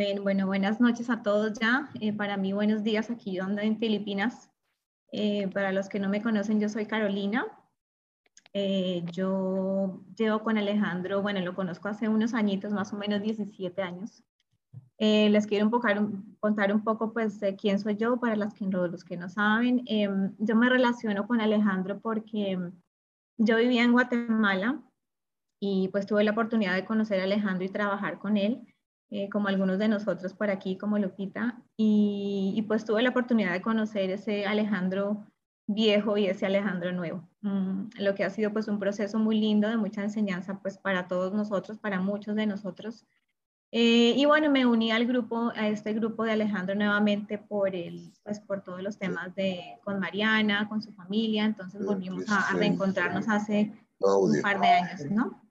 Amén. Bueno, buenas noches a todos ya. Eh, para mí, buenos días aquí donde en Filipinas. Eh, para los que no me conocen, yo soy Carolina. Eh, yo llevo con Alejandro, bueno, lo conozco hace unos añitos, más o menos 17 años. les quiero un contar un poco pues de quién soy yo para los que, los que no saben. Em, yo me relaciono con Alejandro porque yo vivía en Guatemala y pues tuve la oportunidad de conocer a Alejandro y trabajar con él. Eh, como algunos de nosotros por aquí, como Lupita, y, pues tuve la oportunidad de conocer ese Alejandro viejo y ese Alejandro nuevo, mm, lo que ha sido pues un proceso muy lindo de mucha enseñanza pues para todos nosotros, para muchos de nosotros. Eh, y bueno, me uní al grupo, a este grupo de Alejandro nuevamente por, el, pues por todos los temas de, con Mariana, con su familia, entonces volvimos a, a reencontrarnos hace un par de años, ¿no?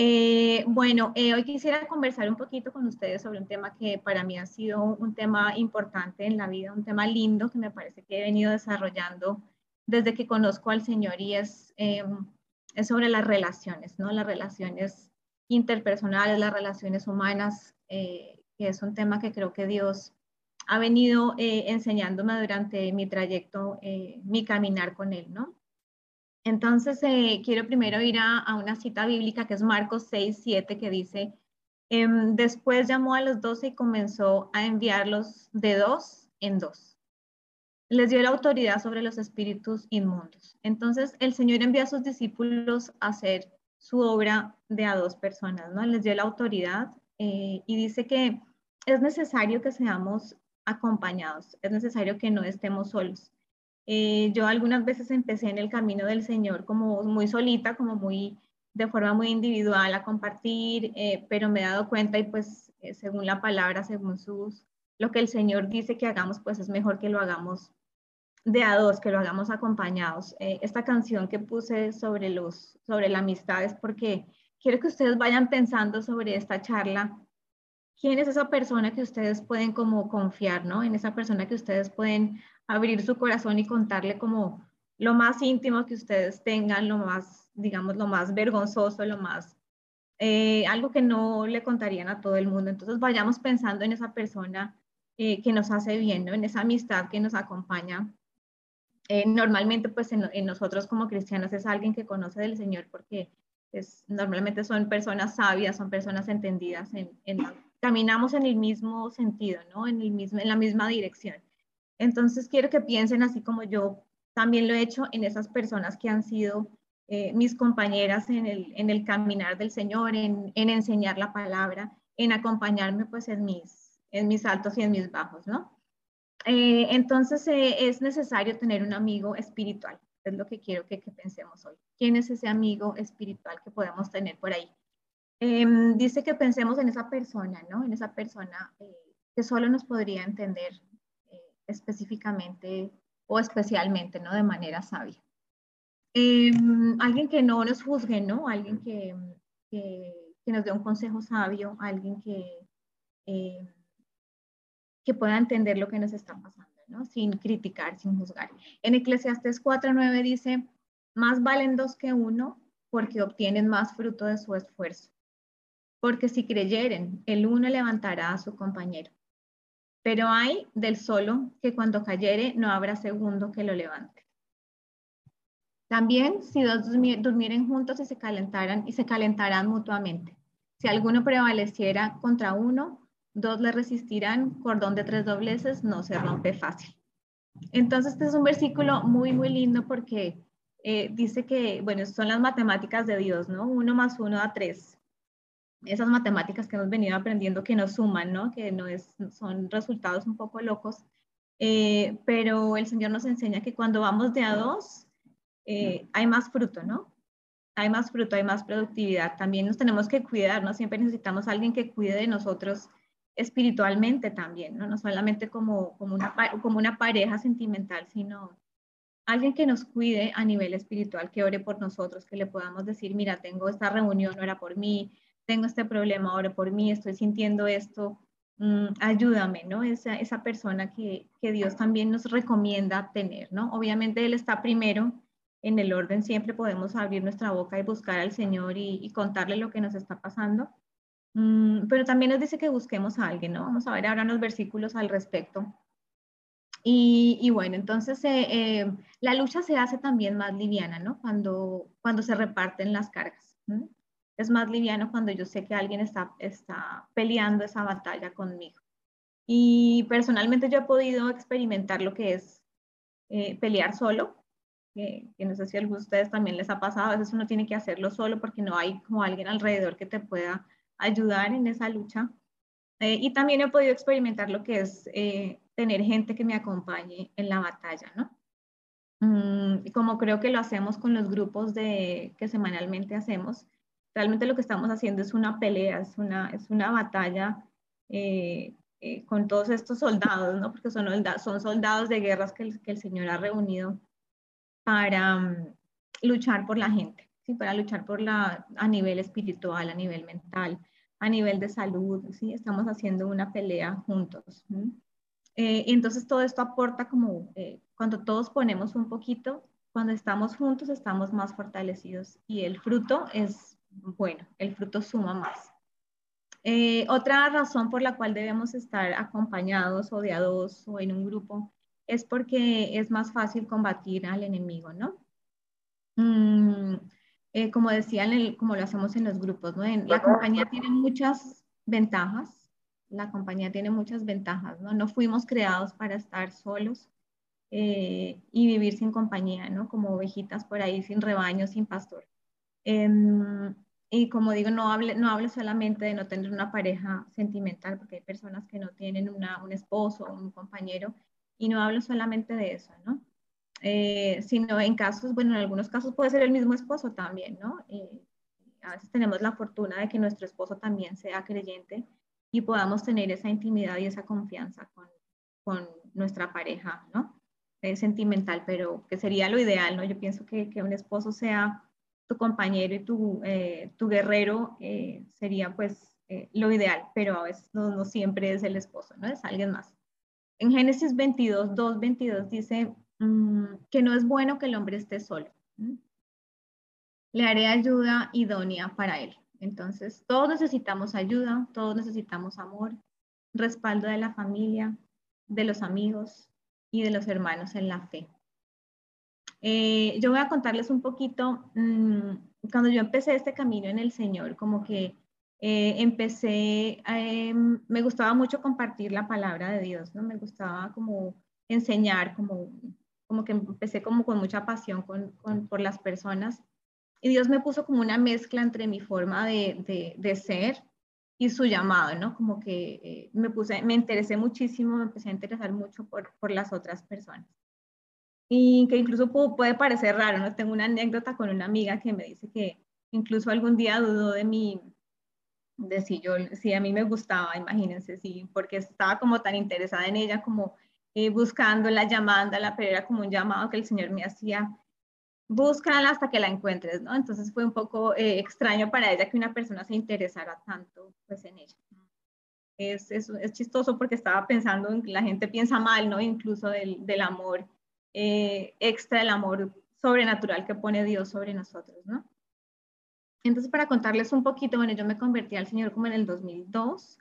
Eh, bueno, eh, hoy quisiera conversar un poquito con ustedes sobre un tema que para mí ha sido un tema importante en la vida, un tema lindo que me parece que he venido desarrollando desde que conozco al Señor y es, eh, es sobre las relaciones, ¿no? Las relaciones interpersonales, las relaciones humanas, que es un tema que creo que Dios ha venido enseñándome durante mi trayecto, mi caminar con Él, ¿no? Entonces, eh, quiero primero ir a, una cita bíblica que es Marcos 6, 7, que dice, em, después llamó a los doce y comenzó a enviarlos de dos en dos. Les dio la autoridad sobre los espíritus inmundos. Entonces, el Señor envía a sus discípulos a hacer su obra de a dos personas, ¿no? Les dio la autoridad eh, y dice que es necesario que seamos acompañados, es necesario que no estemos solos. Eh, yo algunas veces empecé en el camino del Señor como muy solita, como muy de forma muy individual a compartir, eh, pero me he dado cuenta y pues eh, según la palabra, según sus, lo que el Señor dice que hagamos, pues es mejor que lo hagamos de a dos, que lo hagamos acompañados. esta canción que puse sobre, los, sobre la amistad es porque quiero que ustedes vayan pensando sobre esta charla. ¿Quién es esa persona que ustedes pueden como confiar, ¿no? En esa persona que ustedes pueden abrir su corazón y contarle como lo más íntimo que ustedes tengan, lo más, digamos, lo más vergonzoso, lo más, eh, algo que no le contarían a todo el mundo. Entonces vayamos pensando en esa persona eh, que nos hace bien, ¿no? en esa amistad que nos acompaña. Eh, normalmente, pues en, nosotros como cristianos es alguien que conoce del Señor porque es, normalmente son personas sabias, son personas entendidas, en, caminamos en el mismo sentido, ¿no? en, el mismo, en la misma dirección. Entonces quiero que piensen así como yo también lo he hecho en esas personas que han sido eh, mis compañeras en el, en el, caminar del Señor, en, en, enseñar la palabra, en acompañarme pues en mis, en mis altos y en mis bajos, ¿no? Eh, entonces eh, es necesario tener un amigo espiritual, es lo que quiero que, que, pensemos hoy. ¿Quién es ese amigo espiritual que podemos tener por ahí? Em, dice que pensemos en esa persona, ¿no? En esa persona que solo nos podría entender, específicamente o especialmente, ¿no? De manera sabia. Em, alguien que no nos juzgue, ¿no? Alguien que, que, nos dé un consejo sabio, alguien que, em, que pueda entender lo que nos está pasando, ¿no? Sin criticar, sin juzgar. En Eclesiastes 4.9 dice, más valen dos que uno porque obtienen más fruto de su esfuerzo. Porque si creyeren, el uno levantará a su compañero pero hay del solo que cuando cayere no habrá segundo que lo levante. También si dos durmieren juntos y se calentaran y se calentarán mutuamente. Si alguno prevaleciera contra uno, dos le resistirán, cordón de tres dobleces no se rompe fácil. Entonces, este es un versículo muy, muy lindo porque eh, dice que, bueno, son las matemáticas de Dios, ¿no? Uno más uno da tres esas matemáticas que hemos venido aprendiendo que nos suman, ¿no? Que no es, son resultados un poco locos, eh, pero el Señor nos enseña que cuando vamos de a dos, eh, hay más fruto, ¿no? hay más fruto, hay más productividad. También nos tenemos que cuidar, ¿no? Siempre necesitamos a alguien que cuide de nosotros espiritualmente también, ¿no? No solamente como, como, una, como una pareja sentimental, sino alguien que nos cuide a nivel espiritual, que ore por nosotros, que le podamos decir, mira, tengo esta reunión, ora por mí, tengo este problema, ore por mí, estoy sintiendo esto, mm, ayúdame, ¿no? Esa, esa persona que, que Dios también nos recomienda tener, ¿no? Obviamente Él está primero en el orden, siempre podemos abrir nuestra boca y buscar al Señor y, contarle lo que nos está pasando. Mm, pero también nos dice que busquemos a alguien, ¿no? Vamos a ver ahora unos versículos al respecto. Y, bueno, entonces eh, eh, la lucha se hace también más liviana, ¿no? Cuando, cuando se reparten las cargas. Es más liviano cuando yo sé que alguien está, está peleando esa batalla conmigo. Y personalmente yo he podido experimentar lo que es eh, pelear solo, que, no sé si a ustedes también les ha pasado, a veces uno tiene que hacerlo solo porque no hay como alguien alrededor que te pueda ayudar en esa lucha. Eh, y también he podido experimentar lo que es eh, tener gente que me acompañe en la batalla, ¿no? Mm, como creo que lo hacemos con los grupos de, que semanalmente hacemos, realmente lo que estamos haciendo es una pelea, es una, es una batalla eh, con todos estos soldados, ¿no? Porque son, son soldados de guerras que el, que el Señor ha reunido para mm, luchar por la gente, ¿sí? para luchar por la, a nivel espiritual, a nivel mental, a nivel de salud, ¿sí? estamos haciendo una pelea juntos. Eh, y entonces todo esto aporta como eh, cuando todos ponemos un poquito, cuando estamos juntos estamos más fortalecidos y el fruto es bueno, el fruto suma más. Eh, otra razón por la cual debemos estar acompañados o de a dos o en un grupo es porque es más fácil combatir al enemigo, ¿no? Mm, eh, como decían, como lo hacemos en los grupos, ¿no? la compañía tiene muchas ventajas, la compañía tiene muchas ventajas, ¿no? No fuimos creados para estar solos eh, y vivir sin compañía, ¿no? Como ovejitas por ahí, sin rebaño, sin pastor. Em, y como digo, no hable, no hable solamente de no tener una pareja sentimental, porque hay personas que no tienen una, un esposo o un compañero y no hablo solamente de eso, ¿no? Eh, sino en casos, bueno, en algunos casos puede ser el mismo esposo también, ¿no? Eh, a veces tenemos la fortuna de que nuestro esposo también sea creyente y podamos tener esa intimidad y esa confianza con, con nuestra pareja, ¿no? Es sentimental, pero que sería lo ideal, ¿no? Yo pienso que, que un esposo sea tu compañero y tu, eh, tu guerrero sería pues lo ideal, pero a veces no, no siempre es el esposo, ¿no? Es alguien más. En Génesis 22, 2, 22 dice mm, que no es bueno que el hombre esté solo. Le haré ayuda idónea para él. Entonces, todos necesitamos ayuda, todos necesitamos amor, respaldo de la familia, de los amigos y de los hermanos en la fe. Eh, yo voy a contarles un poquito, mm, cuando yo empecé este camino en el Señor, como que eh, empecé, em, me gustaba mucho compartir la palabra de Dios, ¿no? Me gustaba como enseñar, como, como que empecé como con mucha pasión con, con, por las personas. Y Dios me puso como una mezcla entre mi forma de, de, de ser y su llamado, ¿no? Como que eh, me puse, me interesé muchísimo, me empecé a interesar mucho por, por las otras personas. Y que incluso puede parecer raro, ¿no? Tengo una anécdota con una amiga que me dice que incluso algún día dudó de mi, de si yo, si a mí me gustaba, imagínense, sí, porque estaba como tan interesada en ella, como eh, buscándola, llamándola, pero era como un llamado que el Señor me hacía, búscala hasta que la encuentres, ¿no? Entonces fue un poco eh, extraño para ella que una persona se interesara tanto, pues, en ella. Es, es, es chistoso porque estaba pensando la gente piensa mal, ¿no? Incluso del, del amor eh, extra, el amor sobrenatural que pone Dios sobre nosotros, ¿no? Entonces, para contarles un poquito, bueno, yo me convertí al Señor como en el 2002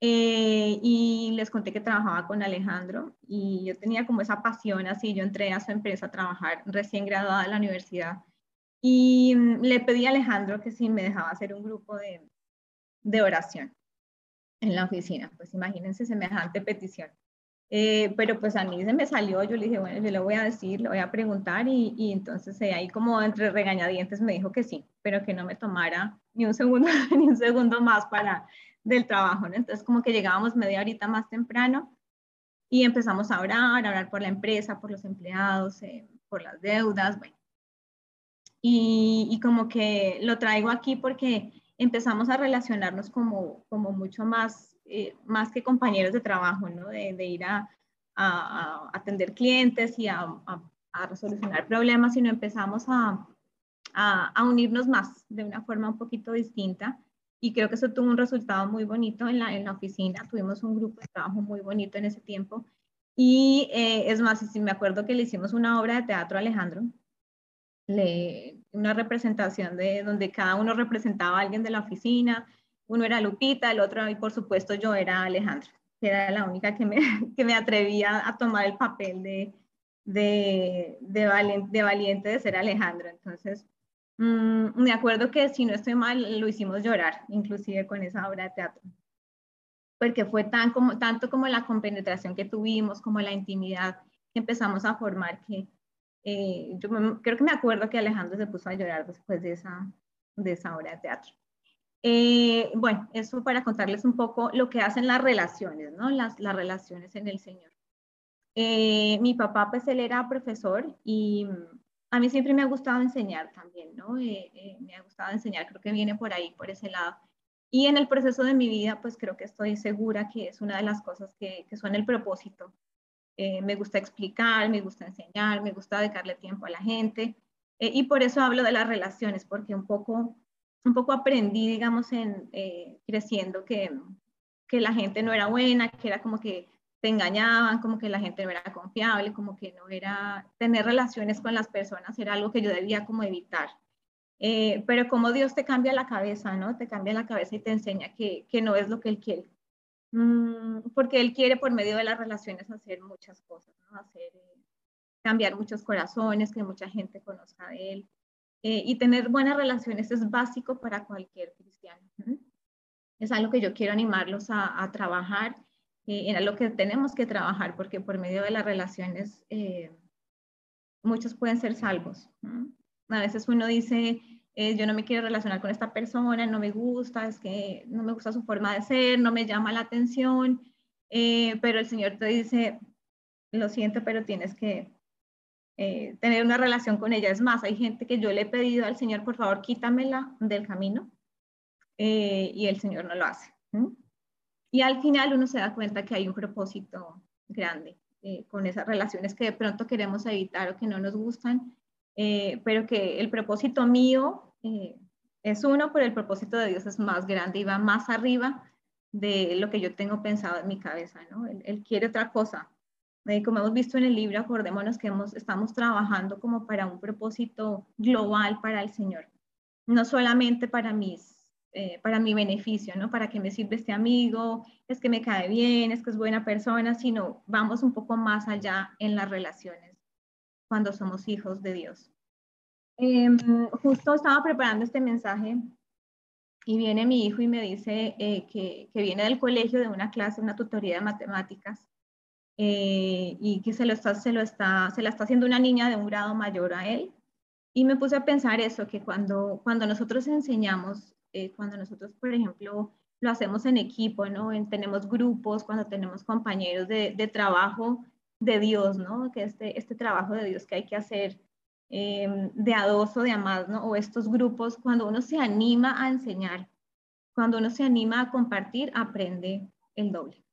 eh, y les conté que trabajaba con Alejandro y yo tenía como esa pasión así, yo entré a su empresa a trabajar recién graduada de la universidad y mm, le pedí a Alejandro que si me dejaba hacer un grupo de, de oración en la oficina, pues imagínense semejante petición. Eh, pero pues a mí se me salió, yo le dije, bueno, yo le voy a decir, le voy a preguntar y, y entonces eh, ahí como entre regañadientes me dijo que sí, pero que no me tomara ni un segundo, ni un segundo más para del trabajo, ¿no? Entonces como que llegábamos media horita más temprano y empezamos a orar, a orar por la empresa, por los empleados, eh, por las deudas, bueno. y, como que lo traigo aquí porque empezamos a relacionarnos como, como mucho más, eh, más que compañeros de trabajo, ¿no? De, ir a, a, atender clientes y a, a, resolucionar problemas, sino empezamos a, a, unirnos más de una forma un poquito distinta. Y creo que eso tuvo un resultado muy bonito en la, en la oficina. Tuvimos un grupo de trabajo muy bonito en ese tiempo. Y eh, es más, si me acuerdo que le hicimos una obra de teatro a Alejandro, le, una representación de donde cada uno representaba a alguien de la oficina. Uno era Lupita, el otro, y por supuesto yo era Alejandro, que era la única que me, que me atrevía a tomar el papel de, de, de, valiente, de, valiente, de ser Alejandro. Entonces, mm, me acuerdo que si no estoy mal, lo hicimos llorar, inclusive con esa obra de teatro. Porque fue tan como, tanto como la compenetración que tuvimos, como la intimidad que empezamos a formar, que, eh, yo creo que me acuerdo que Alejandro se puso a llorar después de esa, de esa obra de teatro. Eh, bueno, eso para contarles un poco lo que hacen las relaciones, ¿no? Las, las relaciones en el Señor. Eh, mi papá, pues él era profesor y a mí siempre me ha gustado enseñar también, ¿no? me ha gustado enseñar, creo que viene por ahí, por ese lado. Y en el proceso de mi vida, pues creo que estoy segura que es una de las cosas que, que son el propósito eh, me gusta explicar, me gusta enseñar, me gusta dedicarle tiempo a la gente. Eh, y por eso hablo de las relaciones, porque un poco, un poco aprendí, digamos, en, eh, creciendo que, que la gente no era buena, que era como que te engañaban, como que la gente no era confiable, como que no era, tener relaciones con las personas era algo que yo debía como evitar. pero como Dios te cambia la cabeza, ¿no? Te cambia la cabeza y te enseña que, que no es lo que Él quiere, Mm, porque él quiere por medio de las relaciones hacer muchas cosas, ¿no? hacer, eh, cambiar muchos corazones, que mucha gente conozca de él. Eh, y tener buenas relaciones es básico para cualquier cristiano. Es algo que yo quiero animarlos a, trabajar, eh, era lo que tenemos que trabajar, porque por medio de las relaciones muchos pueden ser salvos. A veces uno dice, yo no me quiero relacionar con esta persona, no me gusta, es que no me gusta su forma de ser, no me llama la atención, eh, pero el Señor te dice, lo siento, pero tienes que eh, tener una relación con ella. Es más, hay gente que yo le he pedido al Señor, por favor, quítamela del camino, eh, y el Señor no lo hace. Y al final uno se da cuenta que hay un propósito grande con esas relaciones que de pronto queremos evitar o que no nos gustan, pero que el propósito mío eh, es uno, pero el propósito de Dios es más grande y va más arriba de lo que yo tengo pensado en mi cabeza, ¿no? Él, quiere otra cosa. Eh, como hemos visto en el libro, acordémonos que hemos, estamos trabajando como para un propósito global para el Señor, no solamente para mis, eh, para mi beneficio, ¿no? Para que me sirva este amigo, es que me cae bien, es que es buena persona, sino vamos un poco más allá en las relaciones cuando somos hijos de Dios. Em, justo estaba preparando este mensaje y viene mi hijo y me dice eh, que, que, viene del colegio de una clase, una tutoría de matemáticas, eh, y que se, lo está, se, lo está, se la está haciendo una niña de un grado mayor a él. Y me puse a pensar eso, que cuando, cuando nosotros enseñamos, eh, cuando nosotros, por ejemplo, lo hacemos en equipo, ¿no? tenemos grupos, cuando tenemos compañeros de, trabajo de Dios, ¿no? Que este, este trabajo de Dios que hay que hacer Em, de a o de a más, ¿no? O estos grupos, cuando uno se anima a enseñar, cuando uno se anima a compartir, aprende el doble.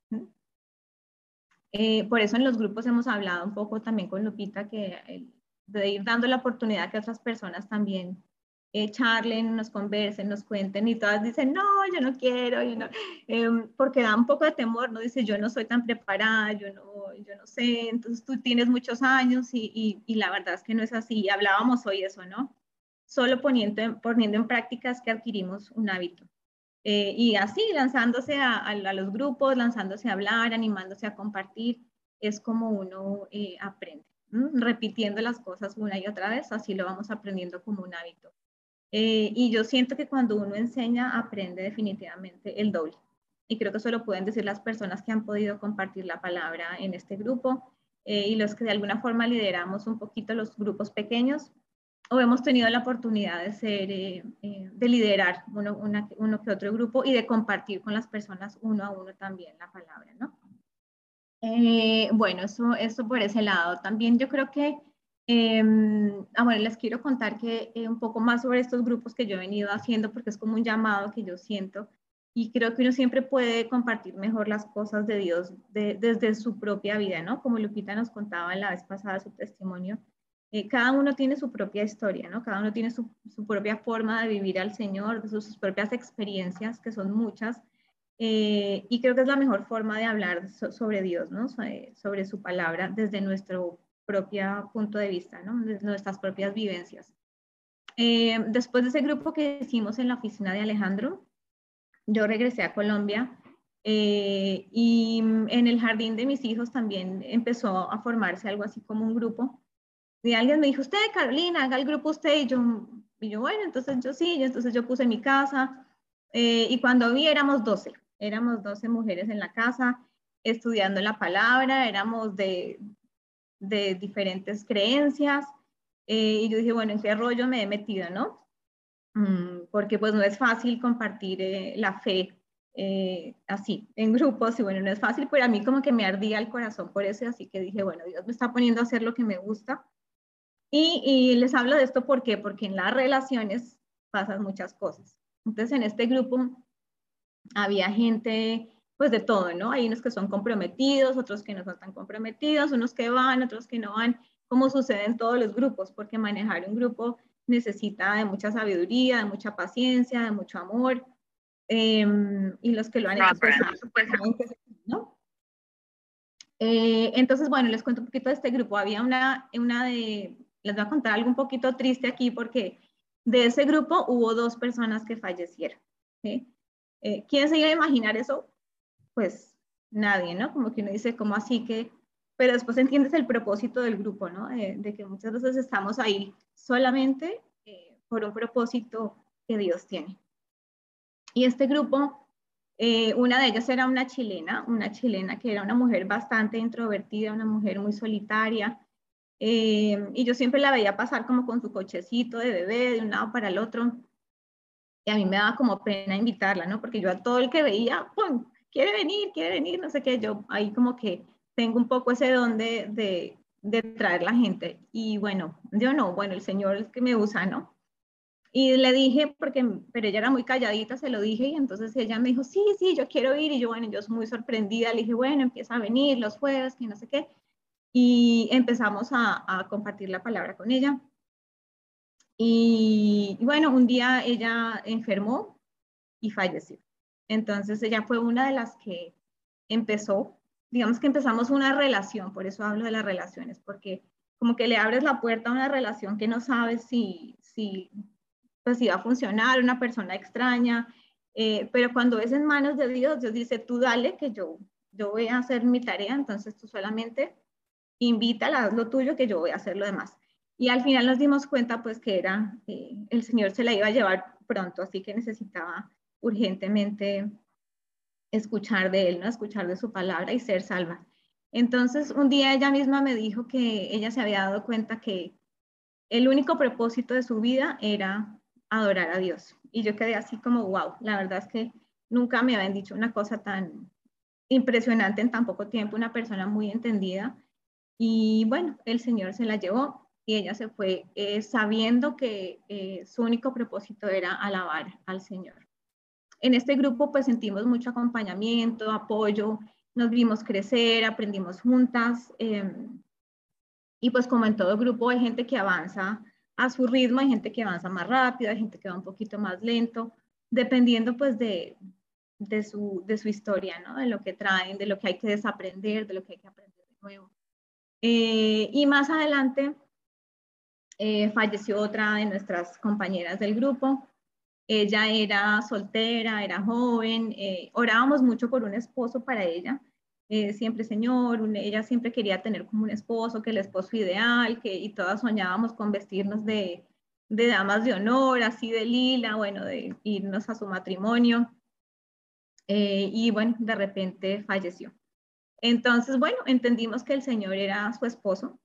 Eh, por eso en los grupos hemos hablado un poco también con Lupita que eh, de ir dando la oportunidad que otras personas también eh, charlen, nos conversen, nos cuenten y todas dicen, no, yo no quiero, yo no, em, porque da un poco de temor, ¿no? Dice, yo no soy tan preparada, yo no, yo no sé, entonces tú tienes muchos años y, y, la verdad es que no es así. Hablábamos hoy eso, ¿no? Solo poniendo en, poniendo en prácticas que adquirimos un hábito. Eh, y así, lanzándose a, los grupos, lanzándose a hablar, animándose a compartir, es como uno eh, aprende. Repitiendo las cosas una y otra vez, así lo vamos aprendiendo como un hábito. Eh, y yo siento que cuando uno enseña, aprende definitivamente el doble y creo que eso lo pueden decir las personas que han podido compartir la palabra en este grupo y los que de alguna forma lideramos un poquito los grupos pequeños o hemos tenido la oportunidad de ser, eh, eh, de liderar uno, uno que otro grupo y de compartir con las personas uno a uno también la palabra, ¿no? bueno, eso, eso por ese lado. También yo creo que Em, ah, bueno, les quiero contar que eh, un poco más sobre estos grupos que yo he venido haciendo porque es como un llamado que yo siento y creo que uno siempre puede compartir mejor las cosas de Dios desde su propia vida, ¿no? Como Lupita nos contaba la vez pasada su testimonio, eh, cada uno tiene su propia historia, ¿no? Cada uno tiene su, su propia forma de vivir al Señor, sus, sus propias experiencias, que son muchas, eh, y creo que es la mejor forma de hablar sobre Dios, ¿no? sobre su palabra desde nuestro propio punto de vista, ¿no? de nuestras propias vivencias. Eh, después de ese grupo que hicimos en la oficina de Alejandro, yo regresé a Colombia eh, y en el jardín de mis hijos también empezó a formarse algo así como un grupo. Y alguien me dijo, usted, Carolina, haga el grupo usted. Y yo, y yo bueno, entonces yo sí, entonces yo puse mi casa. Eh, y cuando vi éramos 12, éramos 12 mujeres en la casa estudiando la palabra, éramos de, de diferentes creencias. Eh, y yo dije, bueno, ¿en qué rollo me he metido, no? Mm, porque pues no es fácil compartir eh, la fe eh, así, en grupos, y bueno, no es fácil, pero a mí como que me ardía el corazón por eso, así que dije, bueno, Dios me está poniendo a hacer lo que me gusta. Y, y les hablo de esto ¿por qué? porque en las relaciones pasan muchas cosas. Entonces, en este grupo había gente pues de todo, ¿no? Hay unos que son comprometidos, otros que no son tan comprometidos, unos que van, otros que no van, como sucede en todos los grupos, porque manejar un grupo necesita de mucha sabiduría, de mucha paciencia, de mucho amor, em, y los que lo han hecho, pues, ¿no? Eh, entonces, bueno, les cuento un poquito de este grupo. Había una, una de, les voy a contar algo un poquito triste aquí, porque de ese grupo hubo dos personas que fallecieron. ¿sí? Eh, ¿Quién se iba a imaginar eso? pues nadie, ¿no? Como que uno dice, ¿cómo así que? Pero después entiendes el propósito del grupo, ¿no? De, que muchas veces estamos ahí solamente eh, por un propósito que Dios tiene. Y este grupo, eh, una de ellas era una chilena, una chilena que era una mujer bastante introvertida, una mujer muy solitaria. Eh, y yo siempre la veía pasar como con su cochecito de bebé de un lado para el otro. Y a mí me daba como pena invitarla, ¿no? Porque yo a todo el que veía, ¡pum! quiere venir, quiere venir, no sé qué, yo ahí como que tengo un poco ese don de, de, traer la gente. Y bueno, yo no, bueno, el Señor es que me usa, ¿no? Y le dije, porque, pero ella era muy calladita, se lo dije, y entonces ella me dijo, sí, sí, yo quiero ir, y yo, bueno, yo soy muy sorprendida, le dije, bueno, empieza a venir los jueves, que no sé qué, y empezamos a, compartir la palabra con ella. Y, y bueno, un día ella enfermó y falleció. Entonces ella fue una de las que empezó, digamos que empezamos una relación, por eso hablo de las relaciones, porque como que le abres la puerta a una relación que no sabes si, si, pues, si va a funcionar, una persona extraña, eh, pero cuando es en manos de Dios, Dios dice, tú dale, que yo, yo voy a hacer mi tarea, entonces tú solamente invítala, haz lo tuyo, que yo voy a hacer lo demás. Y al final nos dimos cuenta pues que era, eh, el Señor se la iba a llevar pronto, así que necesitaba urgentemente escuchar de Él, ¿no? Escuchar de su palabra y ser salva. Entonces, un día ella misma me dijo que ella se había dado cuenta que el único propósito de su vida era adorar a Dios. Y yo quedé así como, wow, la verdad es que nunca me habían dicho una cosa tan impresionante en tan poco tiempo, una persona muy entendida. Y bueno, el Señor se la llevó y ella se fue eh, sabiendo que eh, su único propósito era alabar al Señor. En este grupo pues sentimos mucho acompañamiento, apoyo, nos vimos crecer, aprendimos juntas. Em, y pues como en todo grupo hay gente que avanza a su ritmo, hay gente que avanza más rápido, hay gente que va un poquito más lento, dependiendo pues de, de, su, de su historia, ¿no? De lo que traen, de lo que hay que desaprender, de lo que hay que aprender de nuevo. Eh, y más adelante eh, falleció otra de nuestras compañeras del grupo, ella era soltera, era joven, eh, orábamos mucho por un esposo para ella. Eh, siempre, Señor, ella siempre quería tener como un esposo, que el esposo ideal, que, y todas soñábamos con vestirnos de, de damas de honor, así de lila, bueno, de irnos a su matrimonio. Y bueno, de repente falleció. Entonces, bueno, entendimos que el Señor era su esposo,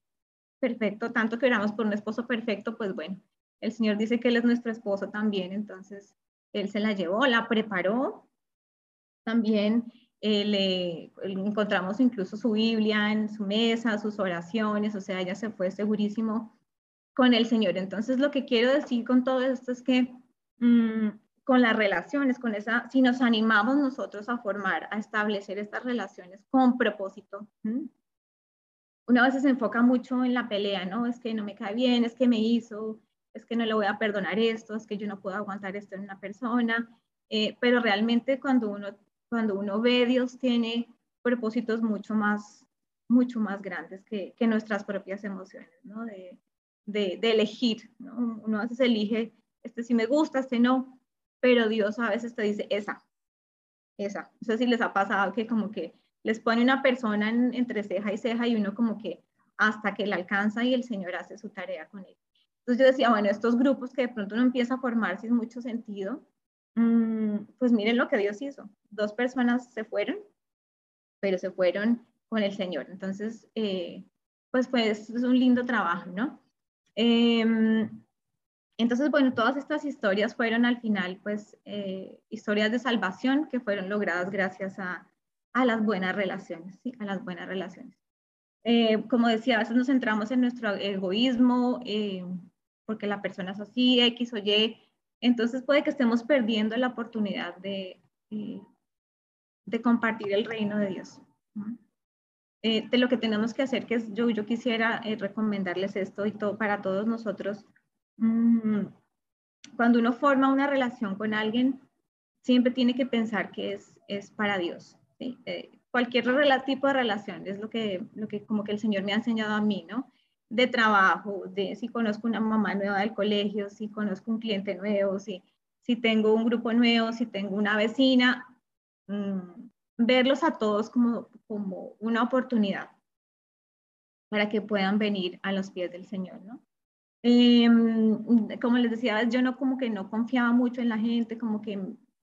perfecto, tanto que oramos por un esposo perfecto, pues bueno, el Señor dice que Él es nuestro esposo también, entonces Él se la llevó, la preparó. También eh, le, encontramos incluso su Biblia en su mesa, sus oraciones, o sea, ella se fue segurísimo con el Señor. Entonces, lo que quiero decir con todo esto es que mm, con las relaciones, con esa, si nos animamos nosotros a formar, a establecer estas relaciones con propósito, una vez se enfoca mucho en la pelea, ¿no? Es que no me cae bien, es que me hizo, es que no le voy a perdonar esto, es que yo no puedo aguantar esto en una persona, eh, pero realmente cuando uno, cuando uno ve, Dios tiene propósitos mucho más, mucho más grandes que, que nuestras propias emociones, ¿no? De, de, de elegir, ¿no? Uno a veces elige, este sí me gusta, este no, pero Dios a veces te dice, esa, esa. No sé si les ha pasado que como que les pone una persona entre ceja y ceja y uno como que hasta que la alcanza y el Señor hace su tarea con él. Entonces yo decía, bueno, estos grupos que de pronto uno empieza a formar sin mucho sentido, mm, pues miren lo que Dios hizo. Dos personas se fueron, pero se fueron con el Señor. Entonces, eh, pues, pues es un lindo trabajo, ¿no? Em, entonces, bueno, todas estas historias fueron al final, pues, eh, historias de salvación que fueron logradas gracias a, a las buenas relaciones, ¿sí? A las buenas relaciones. Eh, como decía, a veces nos centramos en nuestro egoísmo, eh, porque la persona es así, X o Y, entonces puede que estemos perdiendo la oportunidad de, eh, de compartir el reino de Dios. de lo que tenemos que hacer, que es, yo, yo quisiera recomendarles esto y todo para todos nosotros. Mm, cuando uno forma una relación con alguien, siempre tiene que pensar que es, es para Dios. Eh, cualquier tipo de relación, es lo que, lo que como que el Señor me ha enseñado a mí, ¿no? De trabajo, de si conozco una mamá nueva del colegio, si conozco un cliente nuevo, si, si tengo un grupo nuevo, si tengo una vecina, mm, verlos a todos como, como una oportunidad para que puedan venir a los pies del Señor, ¿no? Em, como les decía, yo no como que no confiaba mucho en la gente, como que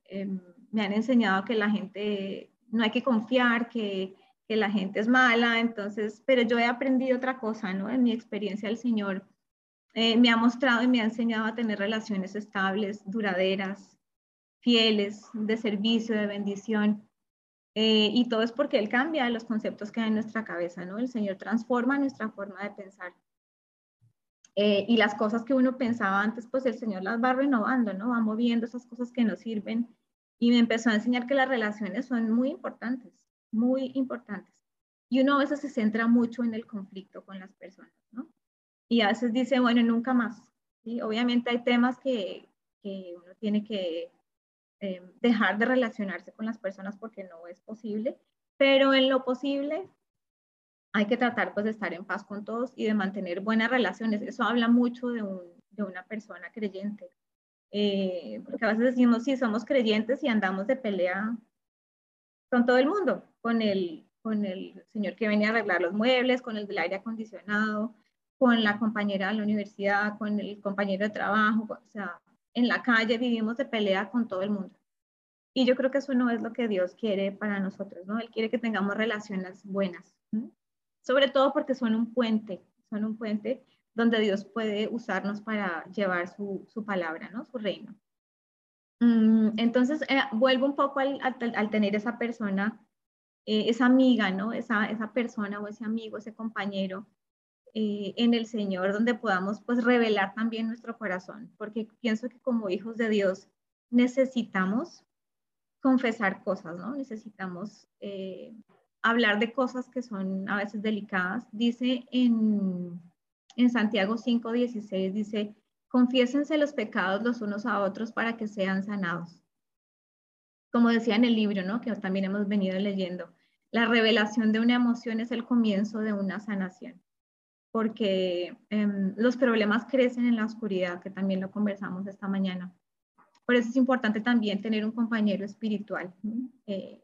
em, me han enseñado que la gente no hay que confiar que, que, la gente es mala, entonces, pero yo he aprendido otra cosa, ¿no? En mi experiencia el Señor eh, me ha mostrado y me ha enseñado a tener relaciones estables, duraderas, fieles, de servicio, de bendición. Eh, y todo es porque Él cambia los conceptos que hay en nuestra cabeza, ¿no? El Señor transforma nuestra forma de pensar. Eh, y las cosas que uno pensaba antes, pues el Señor las va renovando, ¿no? Va moviendo esas cosas que nos sirven y me empezó a enseñar que las relaciones son muy importantes, muy importantes. Y uno a veces se centra mucho en el conflicto con las personas, ¿no? Y a veces dice, bueno, nunca más. ¿sí? Obviamente hay temas que, que uno tiene que eh, dejar de relacionarse con las personas porque no es posible, pero en lo posible hay que tratar pues de estar en paz con todos y de mantener buenas relaciones. Eso habla mucho de, un, de una persona creyente, eh, porque a veces decimos, sí, somos creyentes y andamos de pelea con todo el mundo, con el, con el señor que venía a arreglar los muebles, con el del aire acondicionado, con la compañera de la universidad, con el compañero de trabajo, o sea, en la calle vivimos de pelea con todo el mundo. Y yo creo que eso no es lo que Dios quiere para nosotros, ¿no? Él quiere que tengamos relaciones buenas, sobre todo porque son un puente, son un puente donde Dios puede usarnos para llevar su, su palabra, ¿no? Su reino. Mm, entonces, eh, vuelvo un poco al, al, tener esa persona, eh, esa amiga, ¿no? Esa, esa persona o ese amigo, ese compañero eh, en el Señor, donde podamos pues revelar también nuestro corazón, porque pienso que como hijos de Dios necesitamos confesar cosas, ¿no? Necesitamos hablar de cosas que son a veces delicadas. Dice en en Santiago 5:16 dice, confiésense los pecados los unos a otros para que sean sanados. Como decía en el libro, ¿no? Que también hemos venido leyendo, la revelación de una emoción es el comienzo de una sanación, porque em, los problemas crecen en la oscuridad, que también lo conversamos esta mañana. Por eso es importante también tener un compañero espiritual, eh,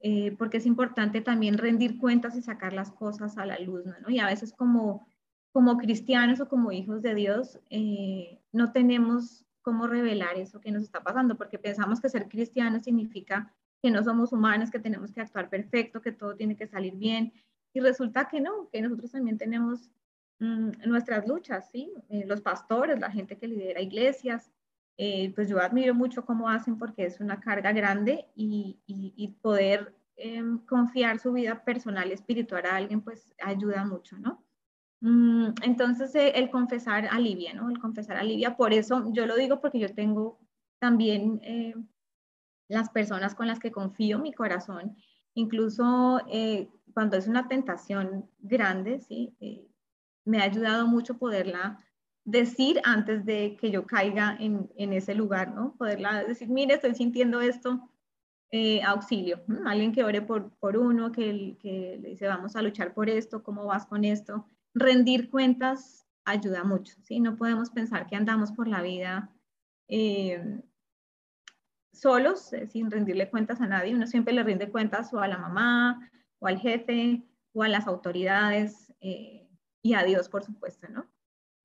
eh, porque es importante también rendir cuentas y sacar las cosas a la luz, ¿no? Y a veces como como cristianos o como hijos de Dios, eh, no tenemos cómo revelar eso que nos está pasando, porque pensamos que ser cristiano significa que no somos humanos, que tenemos que actuar perfecto, que todo tiene que salir bien. Y resulta que no, que nosotros también tenemos mm, nuestras luchas, ¿sí? Eh, los pastores, la gente que lidera iglesias, eh, pues yo admiro mucho cómo hacen porque es una carga grande y, y, y poder em, confiar su vida personal, espiritual a alguien, pues ayuda mucho, ¿no? Mm, entonces, eh, el confesar alivia, ¿no? El confesar alivia. Por eso yo lo digo porque yo tengo también eh, las personas con las que confío mi corazón, incluso eh, cuando es una tentación grande, ¿sí? me ha ayudado mucho poderla decir antes de que yo caiga en, en ese lugar, ¿no? Poderla decir, mire, estoy sintiendo esto, auxilio, alguien que ore por, por uno, que, que le dice, vamos a luchar por esto, ¿cómo vas con esto? rendir cuentas ayuda mucho, ¿sí? No podemos pensar que andamos por la vida eh, solos, eh, sin rendirle cuentas a nadie. Uno siempre le rinde cuentas o a la mamá, o al jefe, o a las autoridades, eh, y a Dios, por supuesto, ¿no?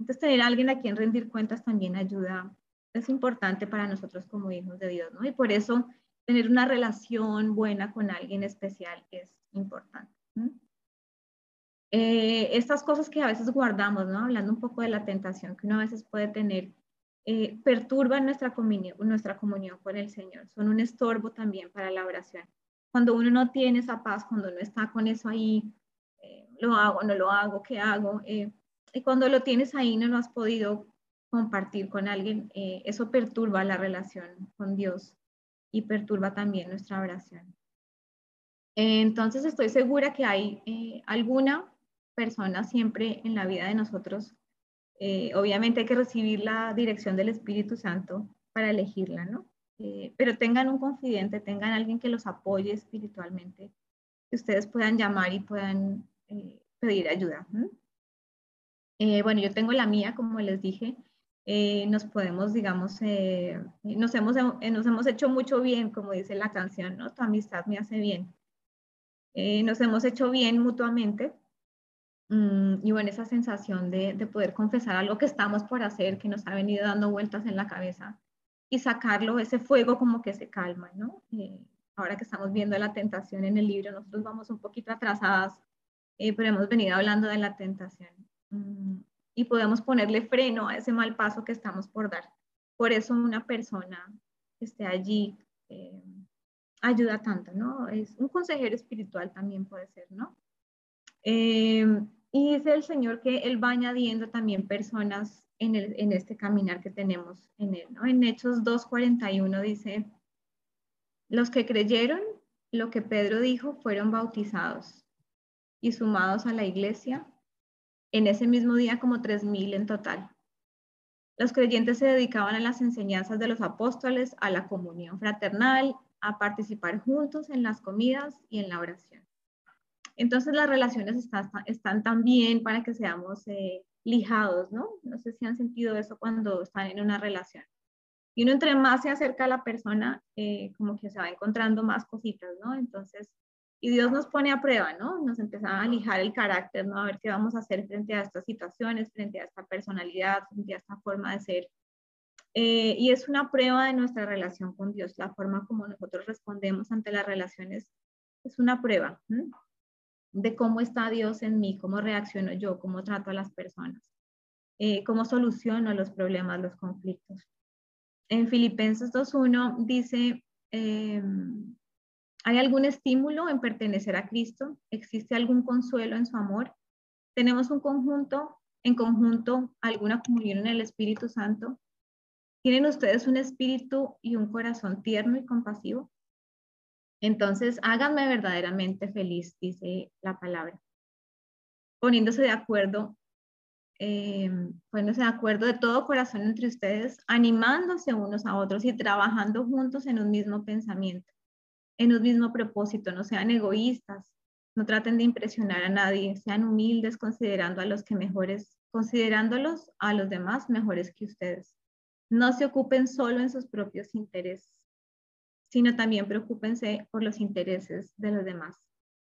Entonces, tener a alguien a quien rendir cuentas también ayuda, es importante para nosotros como hijos de Dios, ¿no? Y por eso, tener una relación buena con alguien especial es importante. Eh, estas cosas que a veces guardamos, ¿no? Hablando un poco de la tentación que uno a veces puede tener, eh, perturban nuestra comunión, nuestra comunión con el Señor. Son un estorbo también para la oración. Cuando uno no tiene esa paz, cuando no está con eso ahí, eh, lo hago, no lo hago, ¿qué hago? Y cuando lo tienes ahí, no lo has podido compartir con alguien, eso perturba la relación con Dios y perturba también nuestra oración. Entonces estoy segura que hay alguna personas siempre en la vida de nosotros. Eh, obviamente hay que recibir la dirección del Espíritu Santo para elegirla, ¿no? Eh, pero tengan un confidente, tengan alguien que los apoye espiritualmente, que ustedes puedan llamar y puedan eh, pedir ayuda. Bueno, yo tengo la mía, como les dije, nos podemos, digamos, nos, hemos, nos hemos hecho mucho bien, como dice la canción, ¿no? Tu amistad me hace bien. nos hemos hecho bien mutuamente Mm, y bueno, esa sensación de, de, poder confesar algo que estamos por hacer, que nos ha venido dando vueltas en la cabeza y sacarlo, ese fuego como que se calma, ¿no? Eh, ahora que estamos viendo la tentación en el libro, nosotros vamos un poquito atrasadas, eh, pero hemos venido hablando de la tentación. Mm, y podemos ponerle freno a ese mal paso que estamos por dar. Por eso una persona que esté allí eh, ayuda tanto, ¿no? Es un consejero espiritual también puede ser, ¿no? Eh, y dice el Señor que Él va añadiendo también personas en, el, en este caminar que tenemos en Él. ¿no? En Hechos 2.41 dice, los que creyeron lo que Pedro dijo fueron bautizados y sumados a la iglesia en ese mismo día como 3.000 en total. Los creyentes se dedicaban a las enseñanzas de los apóstoles, a la comunión fraternal, a participar juntos en las comidas y en la oración. Entonces las relaciones están, están tan bien para que seamos eh, lijados, ¿no? No sé si han sentido eso cuando están en una relación. Y uno entre más se acerca a la persona, eh, como que se va encontrando más cositas, ¿no? Entonces, y Dios nos pone a prueba, ¿no? Nos empieza a lijar el carácter, ¿no? A ver qué vamos a hacer frente a estas situaciones, frente a esta personalidad, frente a esta forma de ser. Eh, y es una prueba de nuestra relación con Dios, la forma como nosotros respondemos ante las relaciones es una prueba de cómo está Dios en mí, cómo reacciono yo, cómo trato a las personas, eh, cómo soluciono los problemas, los conflictos. En Filipenses 2.1 dice, em, ¿hay algún estímulo en pertenecer a Cristo? ¿Existe algún consuelo en su amor? ¿Tenemos un conjunto, en conjunto, alguna comunión en el Espíritu Santo? ¿Tienen ustedes un espíritu y un corazón tierno y compasivo? Entonces, háganme verdaderamente feliz, dice la palabra. Poniéndose de acuerdo, eh, poniéndose de acuerdo de todo corazón entre ustedes, animándose unos a otros y trabajando juntos en un mismo pensamiento, en un mismo propósito. No sean egoístas, no traten de impresionar a nadie, sean humildes considerando a los que mejores, considerándolos a los demás mejores que ustedes. No se ocupen solo en sus propios intereses sino también preocúpense por los intereses de los demás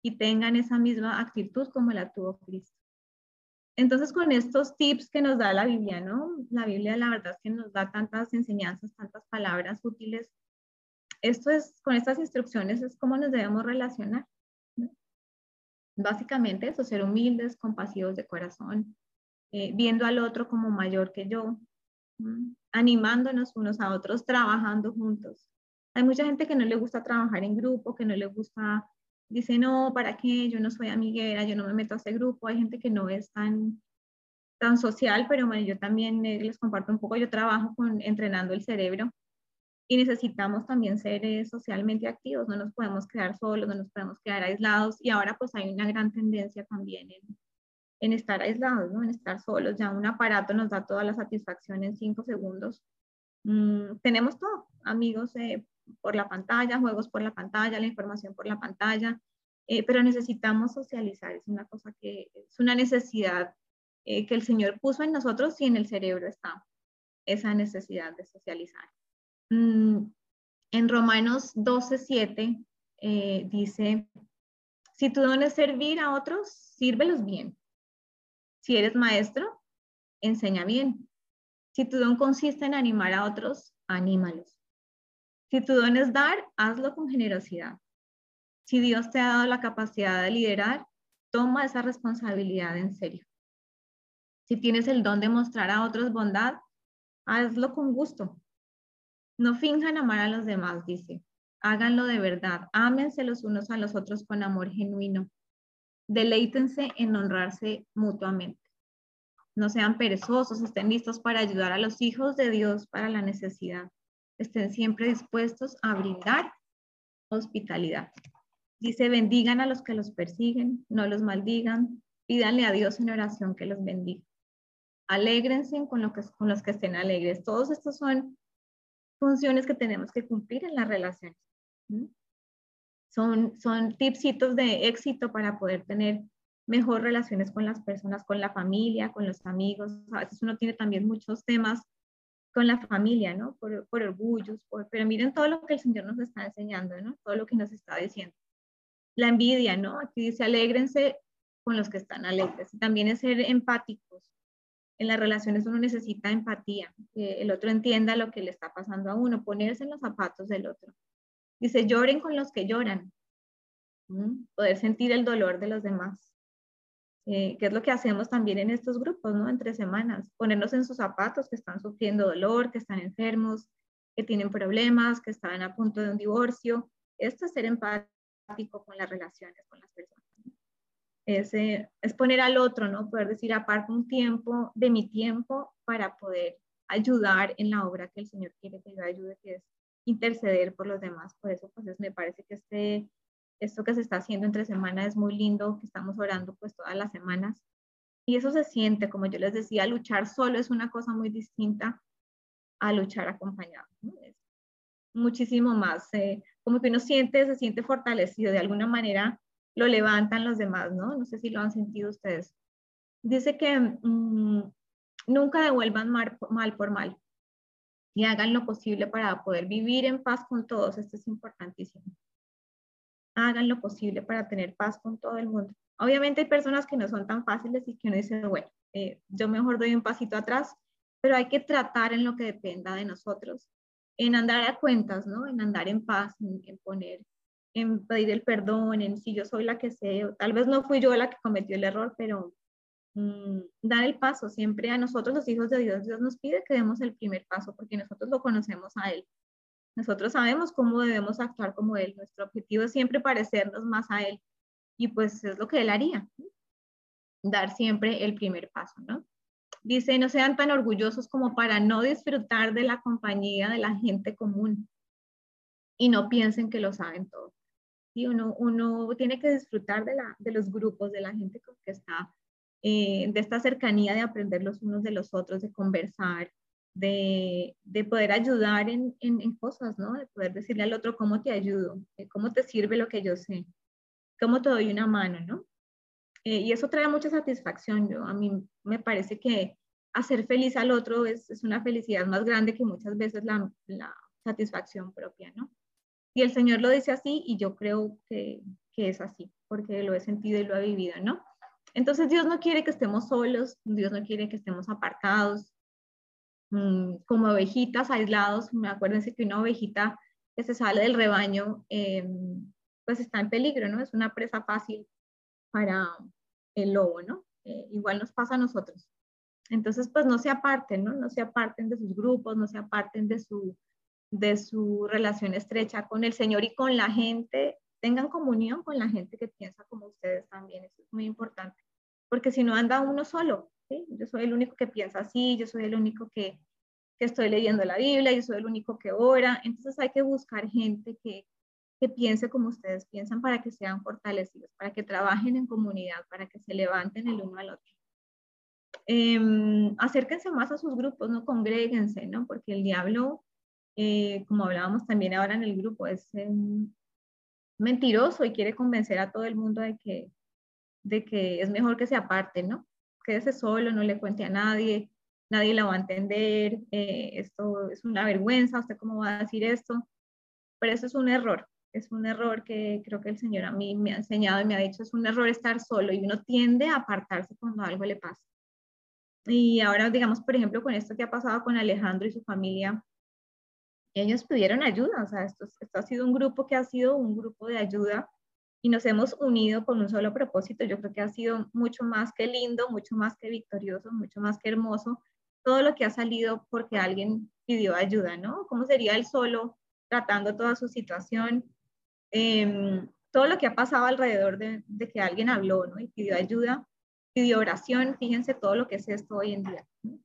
y tengan esa misma actitud como la tuvo Cristo. Entonces, con estos tips que nos da la Biblia, ¿no? La Biblia, la verdad es que nos da tantas enseñanzas, tantas palabras útiles. Esto es, con estas instrucciones es cómo nos debemos relacionar. Básicamente eso, ser humildes, compasivos de corazón, eh, viendo al otro como mayor que yo, animándonos unos a otros, trabajando juntos. Hay mucha gente que no le gusta trabajar en grupo, que no le gusta dice, no, ¿para qué? Yo no soy amiguera, yo no me meto a ese grupo. Hay gente que no es tan, tan social, pero bueno, yo también eh, les comparto un poco, yo trabajo con entrenando el cerebro y necesitamos también ser eh, socialmente activos, no nos podemos quedar solos, no nos podemos quedar aislados y ahora pues hay una gran tendencia también en, en estar aislados, ¿no? en estar solos, ya un aparato nos da toda la satisfacción en cinco segundos. Mm, tenemos todo, amigos eh, por la pantalla, juegos por la pantalla, la información por la pantalla, eh, pero necesitamos socializar, es una cosa que es una necesidad que el Señor puso en nosotros y en el cerebro está esa necesidad de socializar. Mm, en Romanos 12, 7 eh, dice, si tu don es servir a otros, sírvelos bien. Si eres maestro, enseña bien. Si tu don consiste en animar a otros, anímalos. Si tu don es dar, hazlo con generosidad. Si Dios te ha dado la capacidad de liderar, toma esa responsabilidad en serio. Si tienes el don de mostrar a otros bondad, hazlo con gusto. No finjan amar a los demás, dice. Háganlo de verdad. Ámense los unos a los otros con amor genuino. Deleítense en honrarse mutuamente. No sean perezosos, estén listos para ayudar a los hijos de Dios para la necesidad. Estén siempre dispuestos a brindar hospitalidad. Dice, bendigan a los que los persiguen, no los maldigan, pídanle a Dios en oración que los bendiga. Alégrense con, con los que estén alegres. Todos estos son funciones que tenemos que cumplir en las relaciones. Son, son tipsitos de éxito para poder tener mejor relaciones con las personas, con la familia, con los amigos. A veces uno tiene también muchos temas con la familia, ¿no? Por, por orgullos, pero miren todo lo que el Señor nos está enseñando, ¿no? Todo lo que nos está diciendo. La envidia, ¿no? Aquí dice, alégrense con los que están alegres. También es ser empáticos, en las relaciones uno necesita empatía, que el otro entienda lo que le está pasando a uno, ponerse en los zapatos del otro. Dice, lloren con los que lloran, poder sentir el dolor de los demás, eh, que es lo que hacemos también en estos grupos, ¿no? Entre semanas, ponernos en sus zapatos que están sufriendo dolor, que están enfermos, que tienen problemas, que están a punto de un divorcio. Esto es ser empático con las relaciones, con las personas es, poner al otro, ¿no? Poder decir, aparte un tiempo de mi tiempo para poder ayudar en la obra que el Señor quiere que yo ayude, que es interceder por los demás. Por eso, pues me parece que este, esto que se está haciendo entre semanas es muy lindo, que estamos orando pues todas las semanas. Y eso se siente, como yo les decía, luchar solo es una cosa muy distinta a luchar acompañado. Es muchísimo más, eh, como que uno siente, se siente fortalecido de alguna manera lo levantan los demás, ¿no? No sé si lo han sentido ustedes. Dice que mm, nunca devuelvan mal, por mal y hagan lo posible para poder vivir en paz con todos. Esto es importantísimo. Hagan lo posible para tener paz con todo el mundo. Obviamente hay personas que no son tan fáciles y que uno dice, bueno, eh, yo mejor doy un pasito atrás, pero hay que tratar en lo que dependa de nosotros, en andar a cuentas, ¿no? En andar en paz, en poner en pedir el perdón, en si yo soy la que sé, tal vez no fui yo la que cometió el error, pero mm, dar el paso. Siempre a nosotros los hijos de Dios, Dios nos pide que demos el primer paso porque nosotros lo conocemos a Él. Nosotros sabemos cómo debemos actuar como Él. Nuestro objetivo es siempre parecernos más a Él y pues es lo que Él haría, dar siempre el primer paso, ¿no? Dice, no sean tan orgullosos como para no disfrutar de la compañía de la gente común y no piensen que lo saben todo. Uno, uno tiene que disfrutar de, la, de los grupos, de la gente con que está, eh, de esta cercanía de aprender los unos de los otros, de conversar, de, de poder ayudar en, en, cosas, ¿no? De poder decirle al otro cómo te ayudo, eh, cómo te sirve lo que yo sé, cómo te doy una mano, ¿no? Eh, y eso trae mucha satisfacción. Yo, a mí me parece que hacer feliz al otro es, es una felicidad más grande que muchas veces la, la satisfacción propia, ¿no? Y el Señor lo dice así y yo creo que, que es así, porque lo he sentido y lo he vivido, ¿no? Entonces Dios no quiere que estemos solos, Dios no quiere que estemos apartados, mmm, como ovejitas aislados. Me acuérdense que una ovejita que se sale del rebaño, eh, pues está en peligro, ¿no? Es una presa fácil para el lobo, ¿no? Eh, igual nos pasa a nosotros. Entonces, pues no se aparten, ¿no? No se aparten de sus grupos, no se aparten de su, de su relación estrecha con el Señor y con la gente tengan comunión con la gente que piensa como ustedes también, eso es muy importante, porque si no anda uno solo, yo soy el único que piensa así, yo soy el único que, que estoy leyendo la Biblia, yo soy el único que ora, entonces hay que buscar gente que, que piense como ustedes piensan para que sean fortalecidos, para que trabajen en comunidad, para que se levanten el uno al otro. Em, acérquense más a sus grupos, no congréguense, ¿no? Porque el diablo, eh, como hablábamos también ahora en el grupo, es em, mentiroso y quiere convencer a todo el mundo de que, de que es mejor que se aparte, ¿no? Quédese solo, no le cuente a nadie, nadie la va a entender, eh, esto es una vergüenza, ¿usted cómo va a decir esto? Pero eso es un error, es un error que creo que el Señor a mí me ha enseñado y me ha dicho, es un error estar solo y uno tiende a apartarse cuando algo le pasa. Y ahora, digamos, por ejemplo, con esto que ha pasado con Alejandro y su familia, ellos pidieron ayuda, o sea, esto, esto ha sido un grupo que ha sido un grupo de ayuda y nos hemos unido con un solo propósito. Yo creo que ha sido mucho más que lindo, mucho más que victorioso, mucho más que hermoso, todo lo que ha salido porque alguien pidió ayuda, ¿no? ¿Cómo sería él solo tratando toda su situación? Em, todo lo que ha pasado alrededor de, de, que alguien habló, ¿no? Y pidió ayuda, pidió oración, fíjense todo lo que es esto hoy en día. ¿no?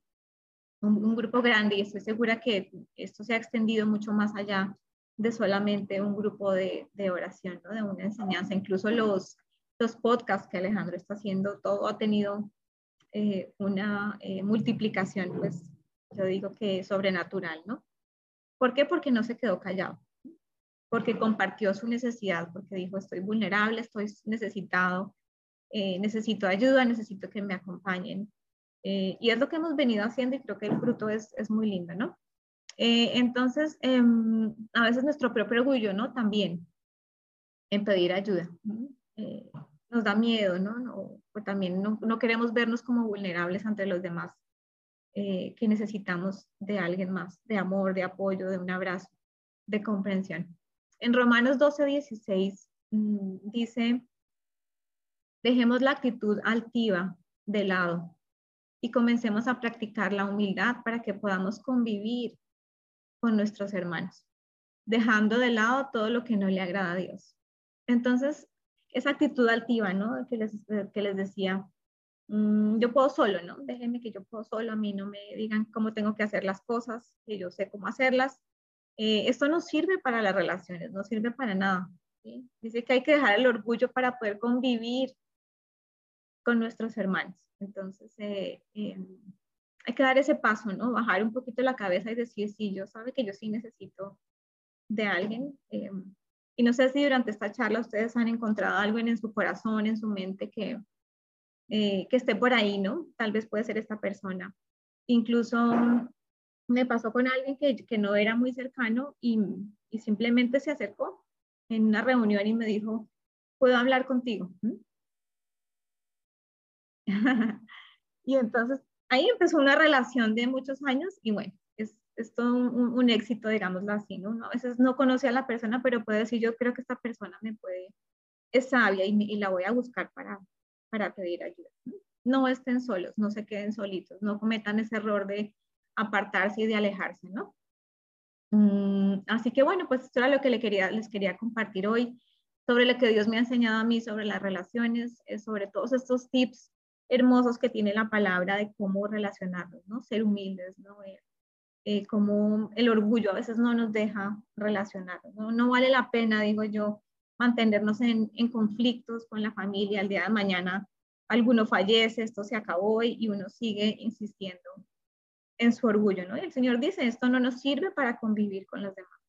Un, grupo grande y estoy segura que esto se ha extendido mucho más allá de solamente un grupo de, oración, ¿no? de una enseñanza. Incluso los, los podcasts que Alejandro está haciendo, todo ha tenido eh, una eh, multiplicación, pues yo digo que sobrenatural, ¿no? ¿Por qué? Porque no se quedó callado, porque compartió su necesidad, porque dijo, estoy vulnerable, estoy necesitado, eh, necesito ayuda, necesito que me acompañen. Eh, y es lo que hemos venido haciendo y creo que el fruto es, es muy lindo, ¿no? Eh, entonces, em, a veces nuestro propio orgullo, ¿no? También en pedir ayuda. Eh, nos da miedo, ¿no? no pues también no, no, queremos vernos como vulnerables ante los demás, que necesitamos de alguien más, de amor, de apoyo, de un abrazo, de comprensión. En Romanos 12, 16 mm, dice, dejemos la actitud altiva de lado y comencemos a practicar la humildad para que podamos convivir con nuestros hermanos, dejando de lado todo lo que no le agrada a Dios. Entonces, esa actitud altiva, ¿no? Que les, que les decía, mmm, yo puedo solo, ¿no? Déjenme que yo puedo solo, a mí no me digan cómo tengo que hacer las cosas, que yo sé cómo hacerlas. Eh, esto no sirve para las relaciones, no sirve para nada. ¿sí? Dice que hay que dejar el orgullo para poder convivir con nuestros hermanos. Entonces, eh, eh, hay que dar ese paso, ¿no? Bajar un poquito la cabeza y decir, sí, yo sabe que yo sí necesito de alguien. Eh, y no sé si durante esta charla ustedes han encontrado algo en su corazón, en su mente que, que esté por ahí, ¿no? Tal vez puede ser esta persona. Incluso me pasó con alguien que, que no era muy cercano y, y, simplemente se acercó en una reunión y me dijo, ¿puedo hablar contigo? ¿Mm? y entonces ahí empezó una relación de muchos años y bueno, es, es todo un, un, éxito, digámoslo así, ¿no? A veces no conoce a la persona, pero puede decir, yo creo que esta persona me puede, es sabia y, y la voy a buscar para, para pedir ayuda. ¿no? estén solos, no se queden solitos, no cometan ese error de apartarse y de alejarse, ¿no? Mm, así que bueno, pues esto era lo que le quería, les quería compartir hoy sobre lo que Dios me ha enseñado a mí sobre las relaciones, eh, sobre todos estos tips hermosos que tiene la palabra de cómo relacionarnos, ¿no? Ser humildes, ¿no? Eh, eh, como el orgullo a veces no nos deja relacionarnos, ¿no? No vale la pena, digo yo, mantenernos en, en conflictos con la familia. El día de mañana alguno fallece, esto se acabó y, y uno sigue insistiendo en su orgullo, ¿no? Y el Señor dice, esto no nos sirve para convivir con los demás.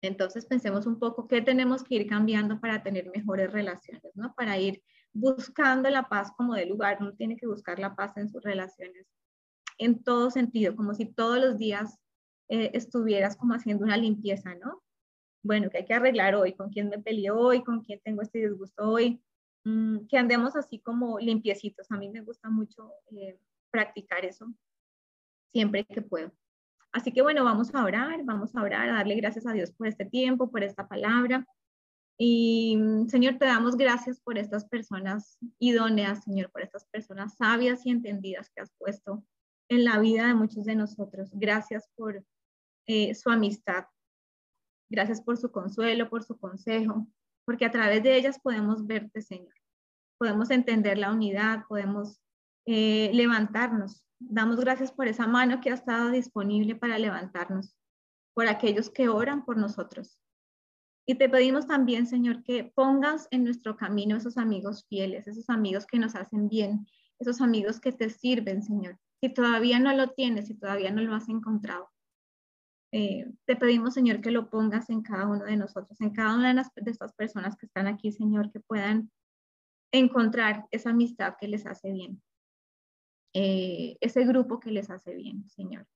Entonces pensemos un poco qué tenemos que ir cambiando para tener mejores relaciones, ¿no? Para ir buscando la paz como de lugar, uno tiene que buscar la paz en sus relaciones, en todo sentido, como si todos los días eh, estuvieras como haciendo una limpieza, ¿no? Bueno, que hay que arreglar hoy, con quién me peleé hoy, con quién tengo este disgusto hoy, mm, que andemos así como limpiecitos. A mí me gusta mucho eh, practicar eso siempre que puedo. Así que bueno, vamos a orar, vamos a orar, a darle gracias a Dios por este tiempo, por esta palabra. Y mm, Señor, te damos gracias por estas personas idóneas, Señor, por estas personas sabias y entendidas que has puesto en la vida de muchos de nosotros. Gracias por eh, su amistad. Gracias por su consuelo, por su consejo. porque a través de ellas podemos verte, Señor. Podemos entender la unidad, podemos eh, levantarnos. Damos gracias por esa mano que ha estado disponible para levantarnos, por aquellos que oran por nosotros. Y te pedimos también, Señor, que pongas en nuestro camino esos amigos fieles, esos amigos que nos hacen bien, esos amigos que te sirven, Señor. Si todavía no lo tienes, si todavía no lo has encontrado, eh, te pedimos, Señor, que lo pongas en cada uno de nosotros, en cada una de, estas personas que están aquí, Señor, que puedan encontrar esa amistad que les hace bien, eh, ese grupo que les hace bien, Señor.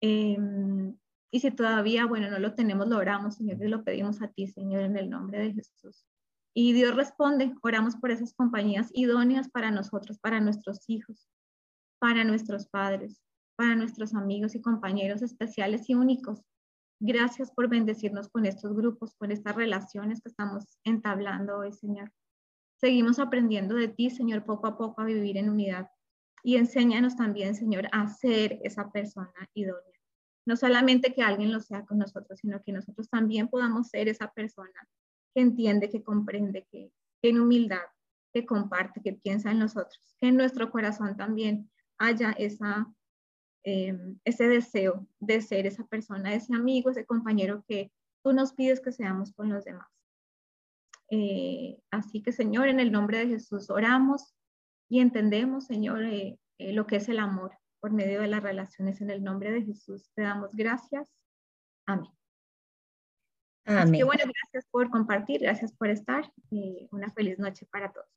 Em, y si todavía, bueno, no lo tenemos, lo oramos, Señor, y lo pedimos a ti, Señor, en el nombre de Jesús. Y Dios responde, oramos por esas compañías idóneas para nosotros, para nuestros hijos, para nuestros padres, para nuestros amigos y compañeros especiales y únicos. Gracias por bendecirnos con estos grupos, con estas relaciones que estamos entablando hoy, Señor. Seguimos aprendiendo de ti, Señor, poco a poco a vivir en unidad. Y enséñanos también, Señor, a ser esa persona idónea. No solamente que alguien lo sea con nosotros, sino que nosotros también podamos ser esa persona que entiende, que comprende, que tiene humildad, que comparte, que piensa en nosotros. Que en nuestro corazón también haya esa Em, ese deseo de ser esa persona, ese amigo, ese compañero que tú nos pides que seamos con los demás. Eh, así que, Señor, en el nombre de Jesús oramos y entendemos, Señor, eh, eh, lo que es el amor por medio de las relaciones. En el nombre de Jesús te damos gracias. Amén. Amén. Así bueno, gracias por compartir, gracias por estar. y una feliz noche para todos.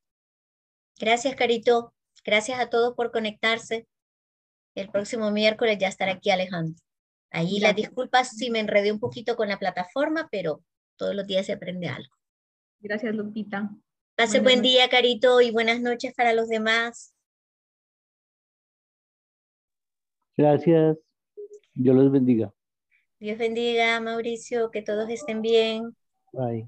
Gracias, Carito. Gracias a todos por conectarse. El próximo miércoles ya estará aquí Alejandro. Ahí las disculpas si me enredé un poquito con la plataforma, pero todos los días se aprende algo. Gracias, Lupita. Pase buen día, Carito, y buenas noches para los demás. Gracias. Dios los bendiga. Dios bendiga, Mauricio, que todos estén bien. Bye.